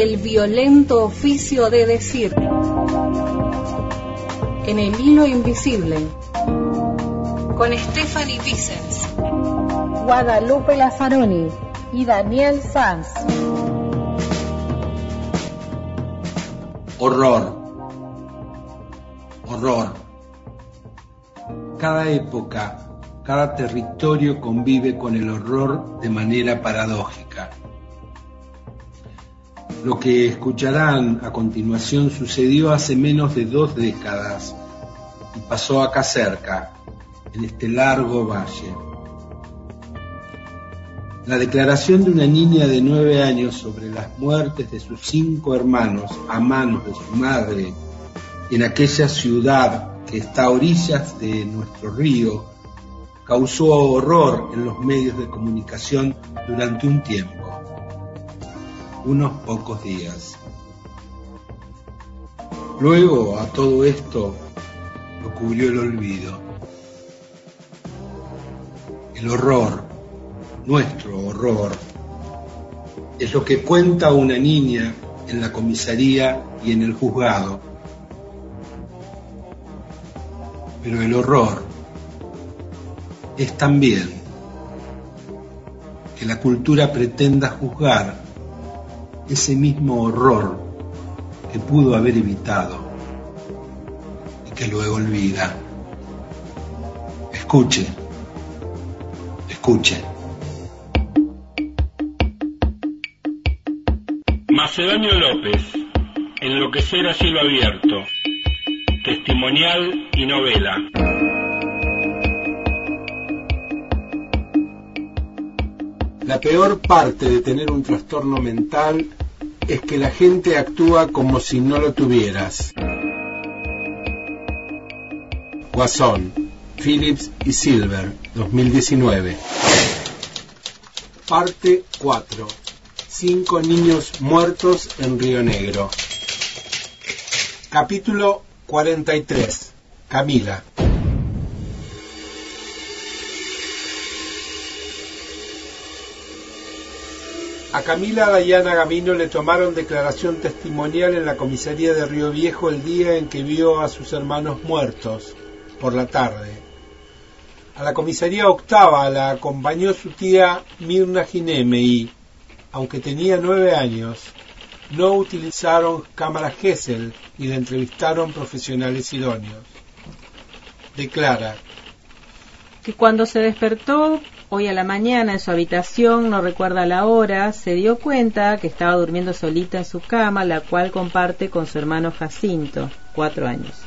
el violento oficio de decir. En el hilo invisible, con Stephanie Vicens, Guadalupe Lazzaroni y Daniel Sanz. Horror. Horror. Cada época, cada territorio convive con el horror de manera paradójica. Lo que escucharán a continuación sucedió hace menos de dos décadas y pasó acá cerca, en este largo valle. La declaración de una niña de nueve años sobre las muertes de sus cinco hermanos a manos de su madre en aquella ciudad que está a orillas de nuestro río causó horror en los medios de comunicación durante un tiempo unos pocos días. Luego a todo esto lo cubrió el olvido. El horror, nuestro horror, es lo que cuenta una niña en la comisaría y en el juzgado. Pero el horror es también que la cultura pretenda juzgar ese mismo horror que pudo haber evitado y que luego olvida. Escuche, escuche. Macedonio López, Enloquecer a cielo abierto, testimonial y novela. La peor parte de tener un trastorno mental es que la gente actúa como si no lo tuvieras. Guasón, Phillips y Silver, 2019. Parte 4. Cinco niños muertos en Río Negro. Capítulo 43. Camila. A Camila Dayana Gamino le tomaron declaración testimonial en la comisaría de Río Viejo el día en que vio a sus hermanos muertos, por la tarde. A la comisaría octava la acompañó su tía Mirna Gineme y, aunque tenía nueve años, no utilizaron cámara Gesell y le entrevistaron profesionales idóneos. Declara que cuando se despertó Hoy a la mañana en su habitación, no recuerda la hora, se dio cuenta que estaba durmiendo solita en su cama, la cual comparte con su hermano Jacinto, cuatro años.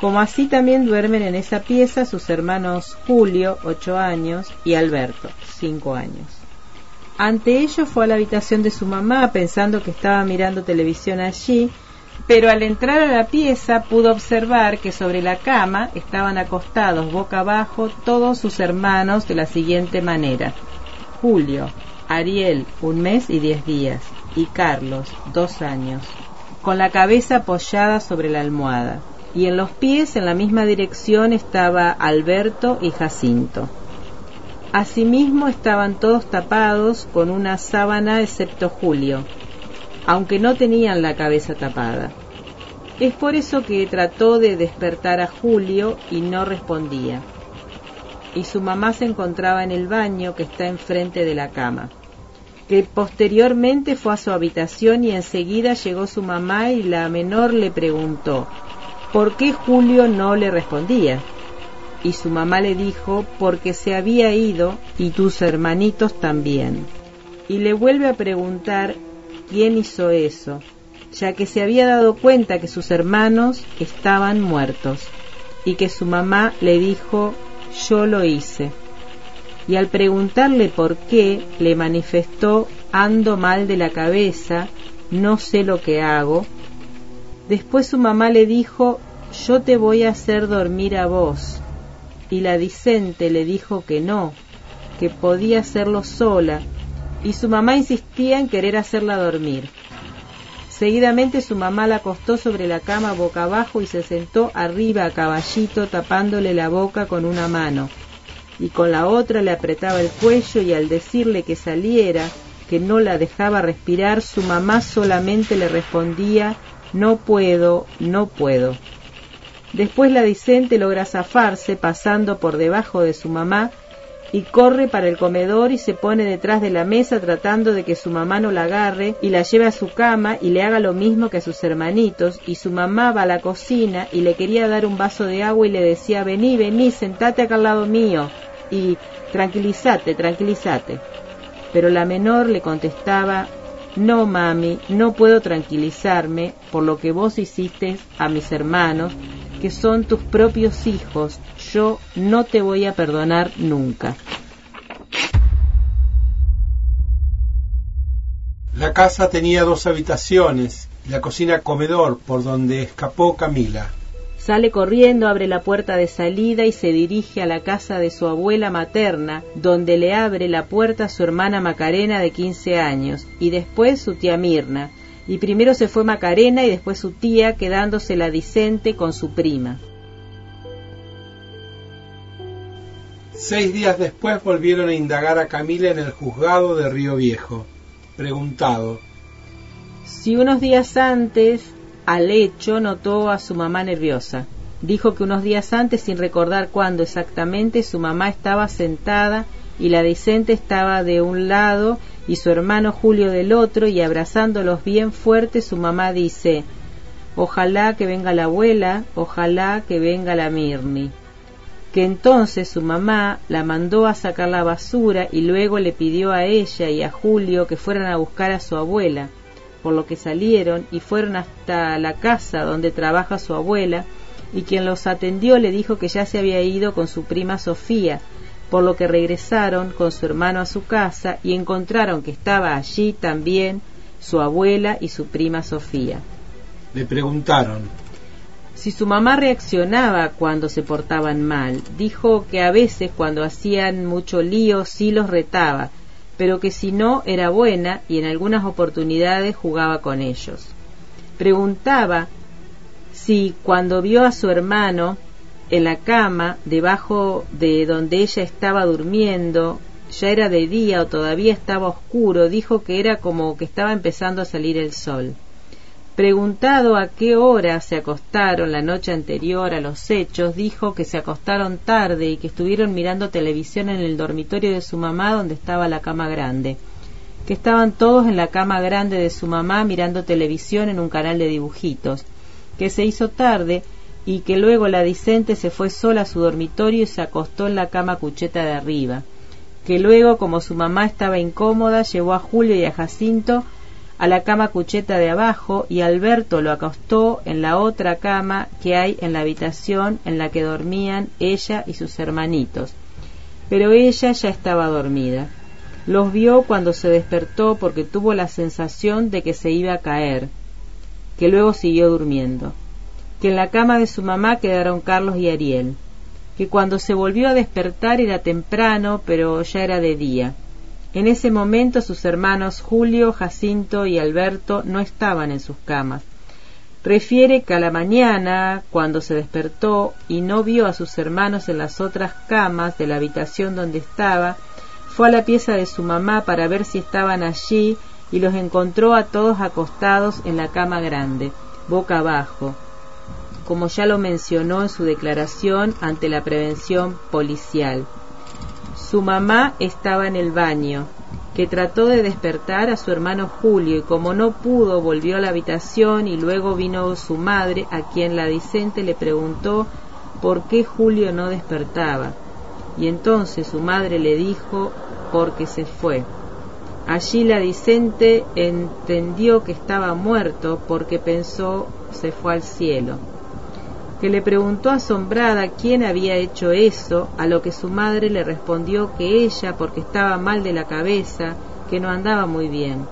Como así también duermen en esa pieza sus hermanos Julio, ocho años, y Alberto, cinco años. Ante ello fue a la habitación de su mamá pensando que estaba mirando televisión allí pero al entrar a la pieza pudo observar que sobre la cama estaban acostados boca abajo todos sus hermanos de la siguiente manera. Julio, Ariel, un mes y diez días, y Carlos, dos años, con la cabeza apoyada sobre la almohada, y en los pies en la misma dirección estaba Alberto y Jacinto. Asimismo estaban todos tapados con una sábana excepto Julio, aunque no tenían la cabeza tapada. Es por eso que trató de despertar a Julio y no respondía. Y su mamá se encontraba en el baño que está enfrente de la cama. Que posteriormente fue a su habitación y enseguida llegó su mamá y la menor le preguntó ¿por qué Julio no le respondía? Y su mamá le dijo porque se había ido y tus hermanitos también. Y le vuelve a preguntar quién hizo eso, ya que se había dado cuenta que sus hermanos estaban muertos y que su mamá le dijo yo lo hice. Y al preguntarle por qué, le manifestó ando mal de la cabeza, no sé lo que hago. Después su mamá le dijo yo te voy a hacer dormir a vos. Y la dicente le dijo que no, que podía hacerlo sola, y su mamá insistía en querer hacerla dormir. Seguidamente su mamá la acostó sobre la cama boca abajo y se sentó arriba a caballito tapándole la boca con una mano y con la otra le apretaba el cuello y al decirle que saliera que no la dejaba respirar, su mamá solamente le respondía no puedo, no puedo. Después la Dicente logra zafarse pasando por debajo de su mamá y corre para el comedor y se pone detrás de la mesa tratando de que su mamá no la agarre y la lleve a su cama y le haga lo mismo que a sus hermanitos y su mamá va a la cocina y le quería dar un vaso de agua y le decía vení, vení, sentate acá al lado mío y tranquilízate, tranquilízate. Pero la menor le contestaba no, mami, no puedo tranquilizarme por lo que vos hiciste a mis hermanos, que son tus propios hijos. Yo no te voy a perdonar nunca. La casa tenía dos habitaciones, la cocina comedor por donde escapó Camila. Sale corriendo, abre la puerta de salida y se dirige a la casa de su abuela materna, donde le abre la puerta su hermana Macarena de 15 años y después su tía Mirna. Y primero se fue Macarena y después su tía, quedándose la Dicente con su prima. Seis días después volvieron a indagar a Camila en el juzgado de Río Viejo. Preguntado. Si unos días antes al hecho notó a su mamá nerviosa. Dijo que unos días antes, sin recordar cuándo exactamente, su mamá estaba sentada y la Dicente estaba de un lado y su hermano Julio del otro y abrazándolos bien fuerte su mamá dice Ojalá que venga la abuela, ojalá que venga la Mirni. Que entonces su mamá la mandó a sacar la basura y luego le pidió a ella y a Julio que fueran a buscar a su abuela por lo que salieron y fueron hasta la casa donde trabaja su abuela, y quien los atendió le dijo que ya se había ido con su prima Sofía, por lo que regresaron con su hermano a su casa y encontraron que estaba allí también su abuela y su prima Sofía. Le preguntaron si su mamá reaccionaba cuando se portaban mal. Dijo que a veces cuando hacían mucho lío sí los retaba, pero que si no era buena y en algunas oportunidades jugaba con ellos. Preguntaba si cuando vio a su hermano en la cama debajo de donde ella estaba durmiendo, ya era de día o todavía estaba oscuro, dijo que era como que estaba empezando a salir el sol. Preguntado a qué hora se acostaron la noche anterior a los hechos, dijo que se acostaron tarde y que estuvieron mirando televisión en el dormitorio de su mamá donde estaba la cama grande, que estaban todos en la cama grande de su mamá mirando televisión en un canal de dibujitos, que se hizo tarde y que luego la Dicente se fue sola a su dormitorio y se acostó en la cama cucheta de arriba, que luego, como su mamá estaba incómoda, llevó a Julio y a Jacinto a la cama cucheta de abajo y Alberto lo acostó en la otra cama que hay en la habitación en la que dormían ella y sus hermanitos. Pero ella ya estaba dormida. Los vio cuando se despertó porque tuvo la sensación de que se iba a caer, que luego siguió durmiendo, que en la cama de su mamá quedaron Carlos y Ariel, que cuando se volvió a despertar era temprano, pero ya era de día en ese momento sus hermanos Julio, Jacinto y Alberto no estaban en sus camas. Refiere que a la mañana, cuando se despertó y no vio a sus hermanos en las otras camas de la habitación donde estaba, fue a la pieza de su mamá para ver si estaban allí y los encontró a todos acostados en la cama grande, boca abajo, como ya lo mencionó en su declaración ante la prevención policial. Su mamá estaba en el baño, que trató de despertar a su hermano Julio y como no pudo volvió a la habitación y luego vino su madre a quien la Dicente le preguntó por qué Julio no despertaba. Y entonces su madre le dijo porque se fue. Allí la Dicente entendió que estaba muerto porque pensó se fue al cielo que le preguntó asombrada quién había hecho eso, a lo que su madre le respondió que ella porque estaba mal de la cabeza, que no andaba muy bien,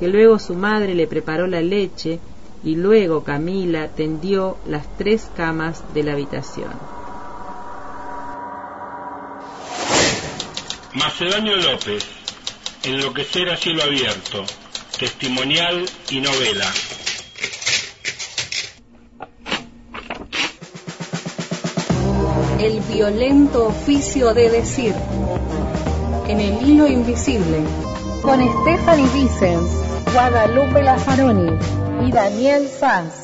que luego su madre le preparó la leche y luego Camila tendió las tres camas de la habitación. Macedonio López, Enloquecer a cielo abierto, testimonial y novela. El violento oficio de decir. En el hilo invisible. Con Stephanie Vicens, Guadalupe Lazaroni y Daniel Sanz.